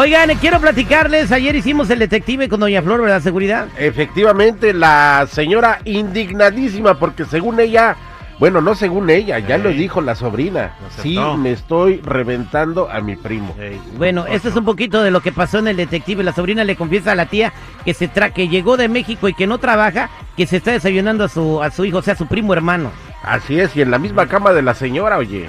Oigan, quiero platicarles, ayer hicimos el detective con Doña Flor, ¿verdad? Seguridad. Efectivamente, la señora indignadísima porque según ella, bueno, no según ella, ya lo dijo la sobrina, sí me estoy reventando a mi primo. Bueno, ¿qué esto es un poquito de lo que pasó en el detective. La sobrina le confiesa a la tía que se tra que llegó de México y que no trabaja, que se está desayunando a su a su hijo, o sea, a su primo hermano. Así es, y en la misma cama de la señora, oye.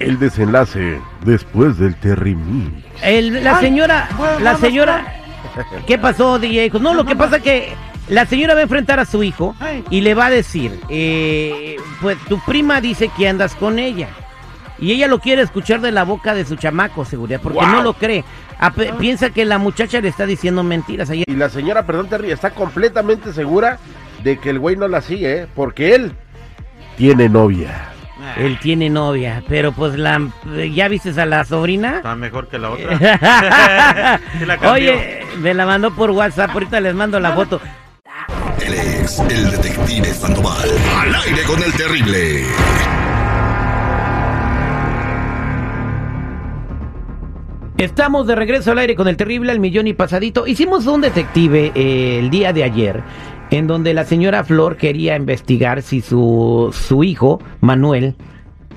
El desenlace después del Terrimix. El- la señora, bueno, la señora, ¿qué pasó, DJ? hijo? No, lo que pasa que la señora va a enfrentar a su hijo y le va a decir, eh, pues tu prima dice que andas con ella. Y ella lo quiere escuchar de la boca de su chamaco, seguridad, porque Wow. no lo cree. Ape- Piensa que la muchacha le está diciendo mentiras. Ayer Y la señora, perdón, Terry, está completamente segura de que el güey no la sigue, ¿eh? Porque él tiene novia. Él tiene novia, pero pues la ya viste a la sobrina. Está mejor que la otra. Sí la cambió. Oye, me la mandó por WhatsApp, ahorita les mando la foto. Él es el detective Sandoval. Al aire con el terrible. Estamos de regreso al aire con el terrible al millón y pasadito. Hicimos un detective eh, el día de ayer en donde la señora Flor quería investigar si su, su hijo, Manuel,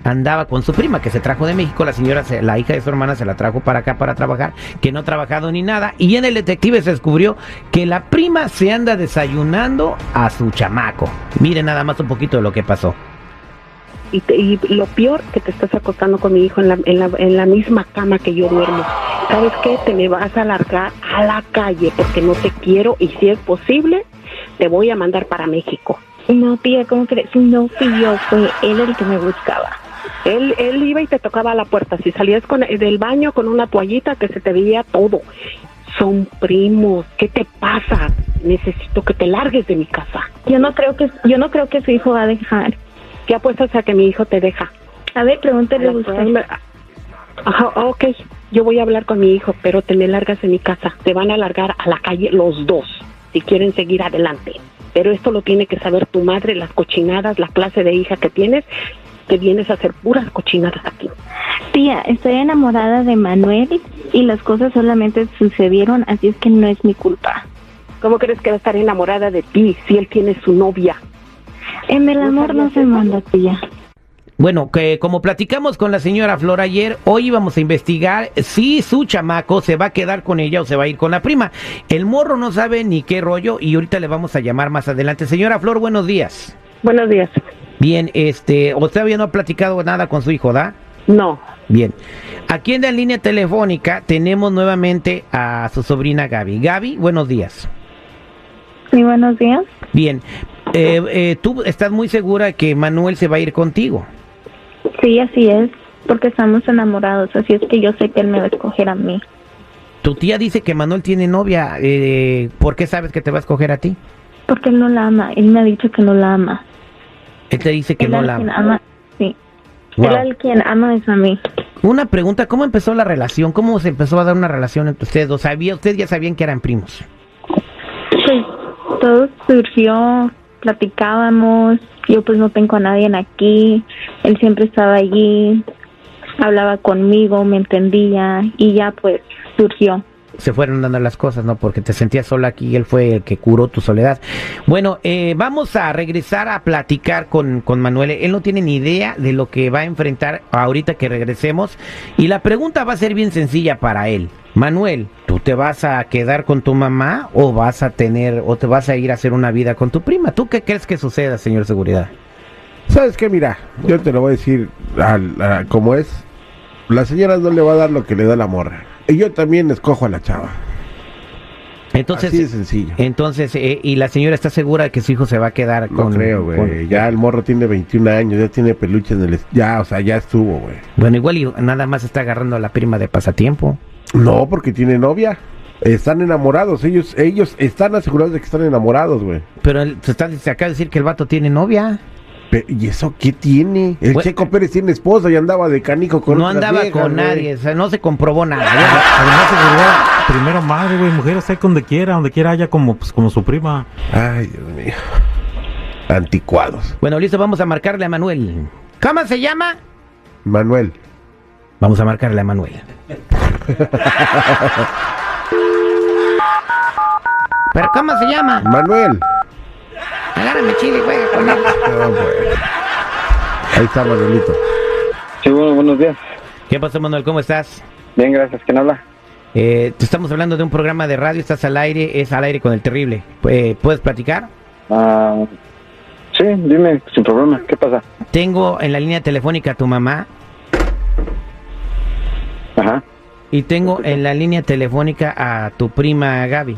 andaba con su prima que se trajo de México. La señora, se- la hija de su hermana, se la trajo para acá para trabajar, que no ha trabajado ni nada. Y en el detective se descubrió que la prima se anda desayunando a su chamaco. Miren nada más un poquito de lo que pasó. Y, te- y lo peor que te estás acostando con mi hijo en la, en la, en la misma cama que yo duermo. ¿Sabes qué? Te me vas a largar a la calle porque no te quiero y si es posible te voy a mandar para México. No, tía, ¿cómo crees? No fui yo, fue él el que me buscaba. Él, él iba y te tocaba a la puerta. Si salías con, del baño con una toallita que se te veía todo. Son primos. ¿Qué te pasa? Necesito que te largues de mi casa. Yo no creo que yo no creo que su hijo va a dejar. ¿Qué apuestas a que mi hijo te deja? A ver, pregúntale usted. Ajá, ok. Yo voy a hablar con mi hijo, pero te me largas de mi casa. Te van a largar a la calle los dos, si quieren seguir adelante. Pero esto lo tiene que saber tu madre, las cochinadas, la clase de hija que tienes, que vienes a hacer puras cochinadas aquí. Tía, estoy enamorada de Manuel y las cosas solamente sucedieron, así es que no es mi culpa. ¿Cómo crees que va a estar enamorada de ti si él tiene su novia? En el ¿No amor no se manda, tía. Bueno, que como platicamos con la señora Flor ayer, hoy íbamos a investigar si su chamaco se va a quedar con ella o se va a ir con la prima. El morro no sabe ni qué rollo y ahorita le vamos a llamar más adelante. Señora Flor, buenos días. Buenos días. Bien, este, usted todavía no ha platicado nada con su hijo, ¿da? No. Bien. Aquí en la línea telefónica tenemos nuevamente a su sobrina Gaby. Gaby, buenos días. Sí, buenos días. Bien. Eh, eh, ¿Tú estás muy segura que Manuel se va a ir contigo? Sí, así es, porque estamos enamorados, así es que yo sé que él me va a escoger a mí. Tu tía dice que Manuel tiene novia. Eh, ¿Por qué sabes que te va a escoger a ti? Porque él no la ama, él me ha dicho que no la ama. Él te dice que él no la ama. ama. Sí. Wow. Él al quien ama es a mí. Una pregunta, ¿cómo empezó la relación? ¿Cómo se empezó a dar una relación entre ustedes dos? ¿Sabía, ustedes ya sabían que eran primos? Pues todo surgió, platicábamos, yo pues no tengo a nadie aquí, él siempre estaba allí, hablaba conmigo, me entendía y ya pues surgió. Se fueron dando las cosas, ¿no? Porque te sentías sola aquí él fue el que curó tu soledad. Bueno, eh, vamos a regresar a platicar con, con Manuel. Él no tiene ni idea de lo que va a enfrentar ahorita que regresemos. Y la pregunta va a ser bien sencilla para él. Manuel, ¿tú te vas a quedar con tu mamá o vas a tener o te vas a ir a hacer una vida con tu prima? ¿Tú qué crees que suceda, señor seguridad? ¿Sabes qué? Mira, yo te lo voy a decir como es. La señora no le va a dar lo que le da la morra. Y yo también escojo a la chava. Entonces, Así de sencillo. entonces, eh, y la señora está segura que su hijo se va a quedar No con. creo, güey. con- Ya el morro tiene 21 años, ya tiene peluche en el... Ya, o sea, ya estuvo, güey. Bueno, igual y nada más está agarrando a la prima de pasatiempo. No, porque tiene novia. Están enamorados. Ellos ellos están asegurados de que están enamorados, güey. Pero se, está, se acaba de decir que el vato tiene novia. ¿Y eso qué tiene? El Bueno. Checo Pérez tiene esposa y andaba de canico con no andaba viejas, con güey. nadie, o sea, no se comprobó nada. Además, seguridad, primero madre, güey, mujeres hay donde quiera, donde quiera haya como, pues, como su prima. Ay, Dios mío. Anticuados. Bueno, listo, vamos a marcarle a Manuel. ¿Cómo se llama? Manuel. Vamos a marcarle a Manuel. ¿Pero cómo se llama? Manuel. Agárrame chile, juega con él. Bueno. Ahí está Manuelito. Sí, bueno, buenos días. ¿Qué pasó, Manuel? ¿Cómo estás? Bien, gracias. ¿Quién habla? Eh, te estamos hablando de un programa de radio, estás al aire, es al aire con el terrible. Eh, ¿Puedes platicar? Ah, sí, dime, sin problema. ¿Qué pasa? Tengo en la línea telefónica a tu mamá Ajá. y tengo en la línea telefónica a tu prima Gaby.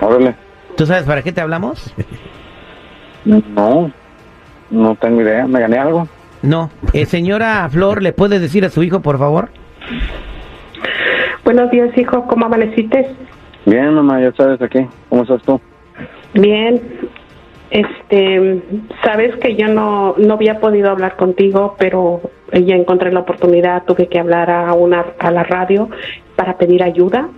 Órale. ¿Tú sabes para qué te hablamos? No, no tengo idea. ¿Me gané algo? No. Eh, señora Flor, ¿le puedes decir a su hijo, por favor? Buenos días, hijo. ¿Cómo amaneciste? Bien, mamá, ya sabes aquí. ¿Cómo estás tú? Bien. Este, sabes que yo no, no había podido hablar contigo, pero ya encontré la oportunidad, tuve que hablar a una a la radio para pedir ayuda,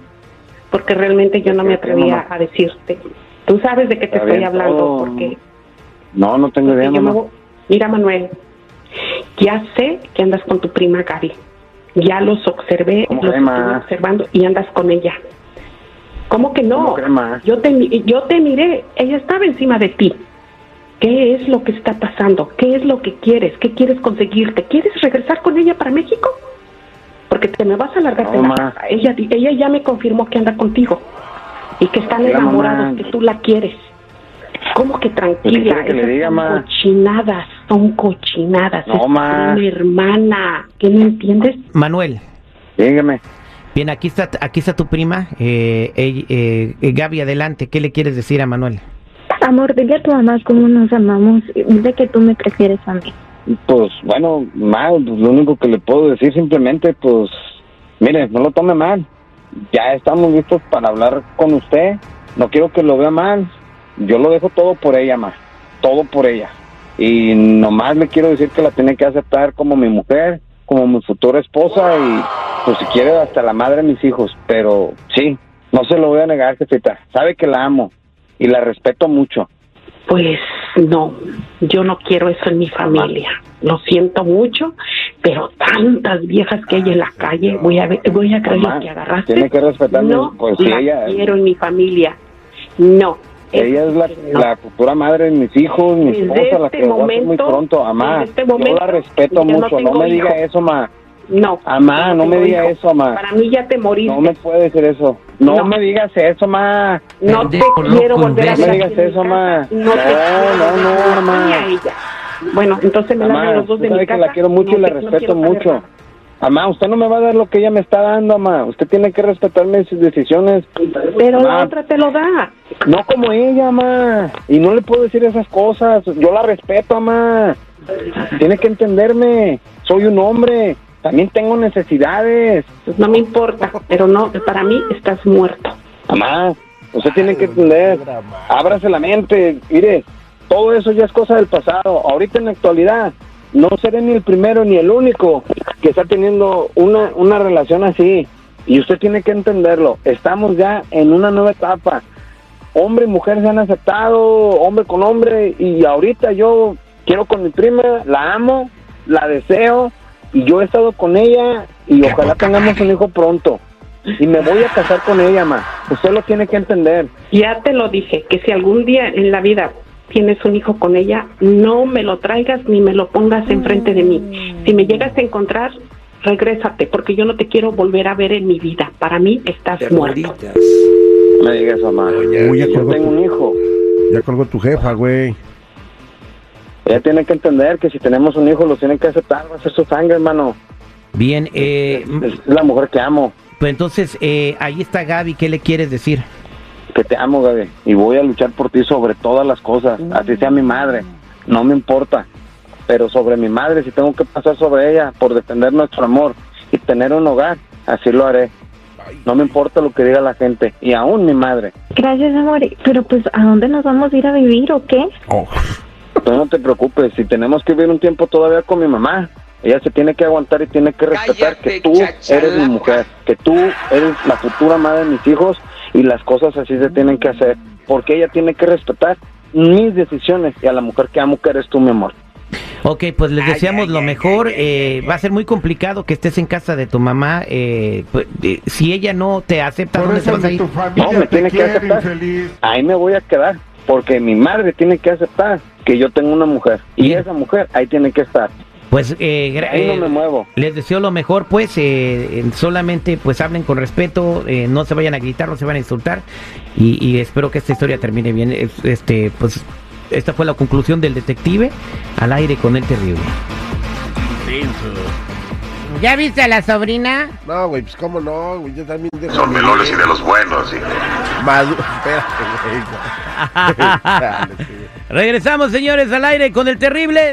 porque realmente yo no me atrevía a decirte. Tú sabes de qué te Está estoy bien, hablando, porque No, no tengo idea, mamá. voy- Mira, Manuel, ya sé que andas con tu prima Gaby. Ya los observé, ¿Cómo los estuve observando y andas con ella. ¿Cómo que no? ¿Cómo yo te yo te miré, ella estaba encima de ti. ¿Qué es lo que está pasando? ¿Qué es lo que quieres? ¿Qué quieres conseguirte? ¿Quieres regresar con ella para México? Porque te me vas a largar de No, la. Ella, ella ya me confirmó que anda contigo y que están enamorados, mamá. que tú la quieres. ¿Cómo que tranquila? que Esas diga, son ma? cochinadas, son cochinadas. No, es ma. mi hermana. ¿Qué no entiendes? Manuel. Dígame. Bien, aquí está, aquí está tu prima, eh, ella- eh, eh, Gaby, adelante. ¿Qué le quieres decir a Manuel? Amor, dile a tu mamá cómo nos amamos. Dile que tú me prefieres a mí. Pues bueno, mal, pues, lo único que le puedo decir simplemente, pues, mire, no lo tome mal. Ya estamos listos para hablar con usted. No quiero que lo vea mal. Yo lo dejo todo por ella, más. Todo por ella. Y nomás le quiero decir que la tiene que aceptar como mi mujer, como mi futura esposa y, pues, si quiere, hasta la madre de mis hijos. Pero sí, no se lo voy a negar, jefita. Sabe que la amo y la respeto mucho. Pues no, yo no quiero eso en mi familia. Lo siento mucho, pero tantas viejas que hay en la calle, voy a ver, voy a creer Mamá, que agarraste. tiene que respetarme, No, pues, si la ella- quiero en mi familia. No. Ella es la, no. la futura madre de mis hijos, mi Desde esposa, la este que va a ser muy momento- pronto. Amá, desde este yo momento, la respeto no mucho. No, me diga eso, ma. No. Amá, no me tengo diga hijo. eso, amá. Para mí ya te moriste. No me puede decir eso. No, No. me digas eso, ma. No te Pendejo, quiero loco, volver a imbécil. ver No aquí digas eso, casa. ma. No, te No, no, no, ni ma. a ella. Bueno, entonces me Amá, largan los dos de mi sabe que casa. la quiero mucho y No la te- no respeto mucho. Amá, usted no me va a dar lo que ella me está dando, amá. Usted tiene que respetar mis decisiones. Pero la Amá, otra te lo da. No como ella, ma. Y no le puedo decir esas cosas. Yo la respeto, ma. Tiene que entenderme. Soy un hombre. También tengo necesidades. Pues no me importa, pero no, para mí estás muerto. Mamá, usted tiene que entender. Ábrase la mente. Mire, todo eso ya es cosa del pasado. Ahorita en la actualidad, no seré ni el primero ni el único que está teniendo una, una relación así. Y usted tiene que entenderlo. Estamos ya en una nueva etapa. Hombre y mujer se han aceptado, hombre con hombre. Y ahorita yo quiero con mi prima, la amo, la deseo. Y yo he estado con ella y ojalá tengamos un hijo pronto. Y me voy a casar con ella, ma. Usted lo tiene que entender. Ya te lo dije, que si algún día en la vida tienes un hijo con ella, no me lo traigas ni me lo pongas enfrente de mí. Si me llegas a encontrar, regrésate, porque yo no te quiero volver a ver en mi vida. Para mí estás muerto. No me diga eso, ma. Uy, ya Yo colgó, tengo tu, un hijo. ya colgó tu jefa, güey. Ella tiene que entender que si tenemos un hijo, lo tienen que aceptar. Va a ser su sangre, hermano. Bien, eh, Es la mujer que amo. pues entonces, eh, ahí está Gaby, ¿qué le quieres decir? Que te amo, Gaby. Y voy a luchar por ti sobre todas las cosas. Así sea mi madre. No me importa. Pero sobre mi madre, si tengo que pasar sobre ella por defender nuestro amor y tener un hogar, así lo haré. No me importa lo que diga la gente. Y aún mi madre. Gracias, amor. Pero pues, ¿a dónde nos vamos a ir a vivir o qué? Oh, Tú no te preocupes, si tenemos que vivir un tiempo todavía con mi mamá, ella se tiene que aguantar y tiene que respetar que tú eres mi mujer, que tú eres la futura madre de mis hijos y las cosas así se tienen que hacer, porque ella tiene que respetar mis decisiones y a la mujer que amo que eres tú, mi amor. Ok, pues les deseamos ay, lo ay, mejor. ay, ay, eh, ay, va a ser muy complicado que estés en casa de tu mamá. eh, pues, eh, si ella no te acepta, ¿dónde te vas a ni ir? tu familia No, me tiene que aceptar. infeliz. Ahí me voy a quedar, porque mi madre tiene que aceptar que yo tengo una mujer. Y Bien. esa mujer ahí tiene que estar. Pues eh, ahí no eh, me muevo. les deseo lo mejor, pues eh, solamente pues hablen con respeto, eh, no se vayan a gritar, no se van a insultar y, y espero que esta historia termine bien. Es- Este, pues esta fue la conclusión del detective al aire con el terrible. ¿Ya viste a la sobrina? No, güey, pues cómo no, güey, yo también dejo Son melones y de los buenos, sí. Madu- Espérate, güey. Dale, sí, güey. Regresamos, señores, al aire con el terrible.